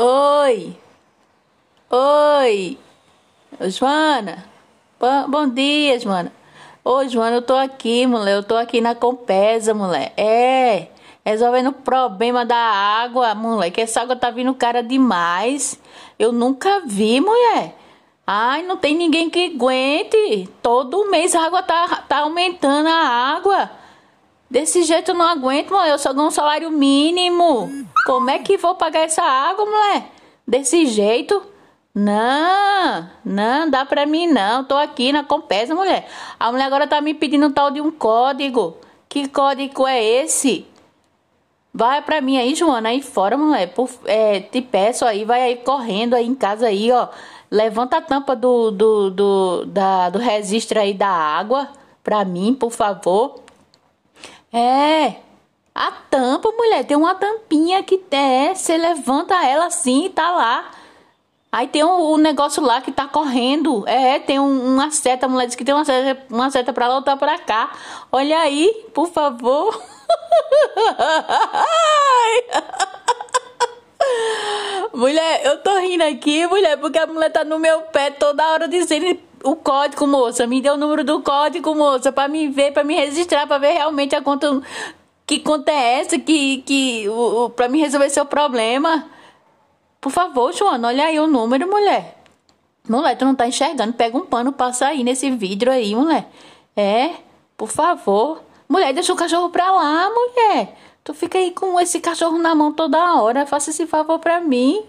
Oi! Oi! Joana! Bom, bom dia, Joana! Ô, Joana, eu tô aqui, mulher. Eu tô aqui na Compesa, mulher. É, resolvendo o problema da água, mulher. Que essa água tá vindo cara demais. Eu nunca vi, mulher. Ai, não tem ninguém que aguente. Todo mês a água tá, tá aumentando a água. Desse jeito eu não aguento, mulher. Eu só ganho um salário mínimo. Como é que vou pagar essa água, mulher? Desse jeito? Não, não dá pra mim não. Tô aqui na Compesa, mulher. A mulher agora tá me pedindo um tal de um código. Que código é esse? Vai pra mim aí, Joana, aí fora, mulher. Por, é, te peço aí, vai aí correndo aí em casa aí, ó. Levanta a tampa do, do, do, da, do registro aí da água pra mim, por favor. É, a tampa, mulher, tem uma que é, você levanta ela assim e tá lá. Aí tem um, um, negócio lá que tá correndo. É, tem um, uma seta, mulher disse que tem uma seta, uma seta pra lá, outra pra cá. Olha aí, por favor. mulher, eu tô rindo aqui, mulher, porque a mulher tá no meu pé toda hora dizendo o código, moça. Me deu o número do código, moça, pra me ver, pra me registrar, pra ver realmente a conta que conta é essa que, que o, o, pra me resolver seu problema? Por favor, Joana, olha aí o número, mulher. Mulher, tu não tá enxergando. Pega um pano, passa aí nesse vidro aí, mulher. É, por favor. Mulher, deixa o cachorro pra lá, mulher. Tu fica aí com esse cachorro na mão toda hora. Faça esse favor pra mim.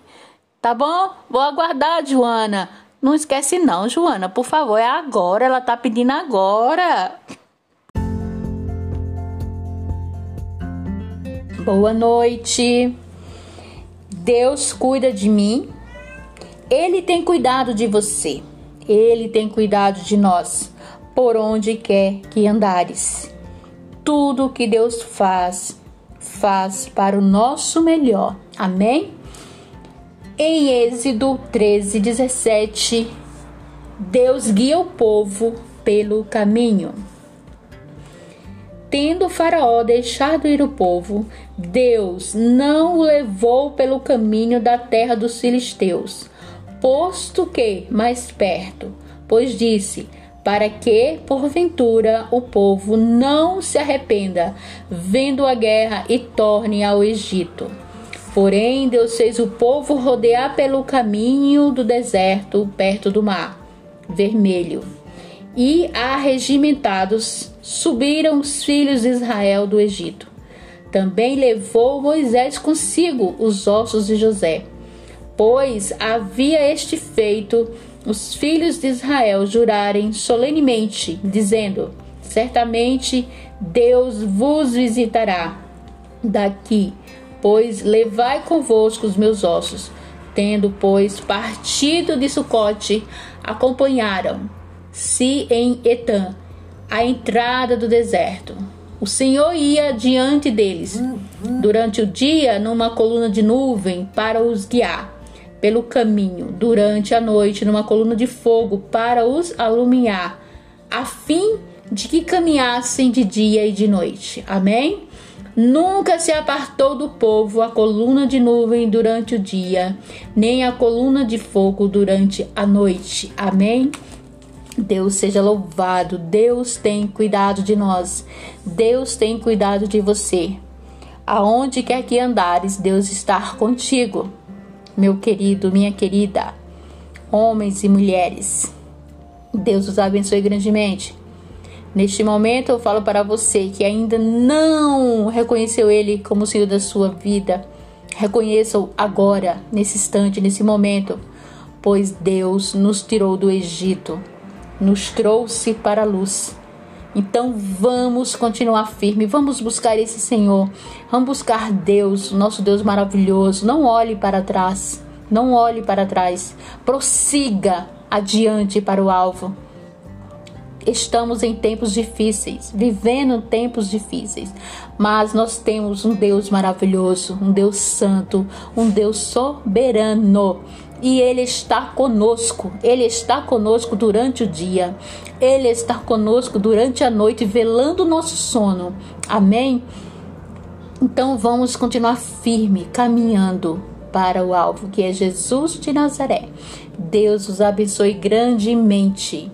Tá bom? Vou aguardar, Joana. Não esquece não, Joana. Por favor, é agora. Ela tá pedindo agora. Boa noite. Deus cuida de mim. Ele tem cuidado de você. Ele tem cuidado de nós. Por onde quer que andares. Tudo que Deus faz, faz para o nosso melhor. Amém? Em Êxodo 13, 17, Deus guia o povo pelo caminho. Tendo Faraó deixado ir o povo, Deus não o levou pelo caminho da terra dos filisteus, posto que mais perto, pois disse: para que, porventura, o povo não se arrependa, vendo a guerra e torne ao Egito. Porém, Deus fez o povo rodear pelo caminho do deserto, perto do mar vermelho e arregimentados subiram os filhos de Israel do Egito. Também levou Moisés consigo os ossos de José, pois havia este feito os filhos de Israel jurarem solenemente, dizendo: Certamente Deus vos visitará daqui, pois levai convosco os meus ossos. Tendo, pois, partido de Sucote, acompanharam se em Etam, a entrada do deserto. O Senhor ia diante deles durante o dia numa coluna de nuvem para os guiar pelo caminho, durante a noite numa coluna de fogo para os alumiar, a fim de que caminhassem de dia e de noite. Amém? Nunca se apartou do povo a coluna de nuvem durante o dia, nem a coluna de fogo durante a noite. Amém? Deus seja louvado. Deus tem cuidado de nós. Deus tem cuidado de você. Aonde quer que andares, Deus está contigo. Meu querido, minha querida, homens e mulheres. Deus os abençoe grandemente. Neste momento eu falo para você que ainda não reconheceu Ele como Senhor da sua vida. Reconheça-o agora, nesse instante, nesse momento, pois Deus nos tirou do Egito nos trouxe para a luz. Então vamos continuar firme, vamos buscar esse Senhor, vamos buscar Deus, nosso Deus maravilhoso. Não olhe para trás, não olhe para trás, prossiga adiante para o alvo. Estamos em tempos difíceis, vivendo tempos difíceis, mas nós temos um Deus maravilhoso, um Deus santo, um Deus soberano e Ele está conosco. Ele está conosco durante o dia. Ele está conosco durante a noite, velando o nosso sono. Amém? Então vamos continuar firme, caminhando para o alvo, que é Jesus de Nazaré. Deus os abençoe grandemente.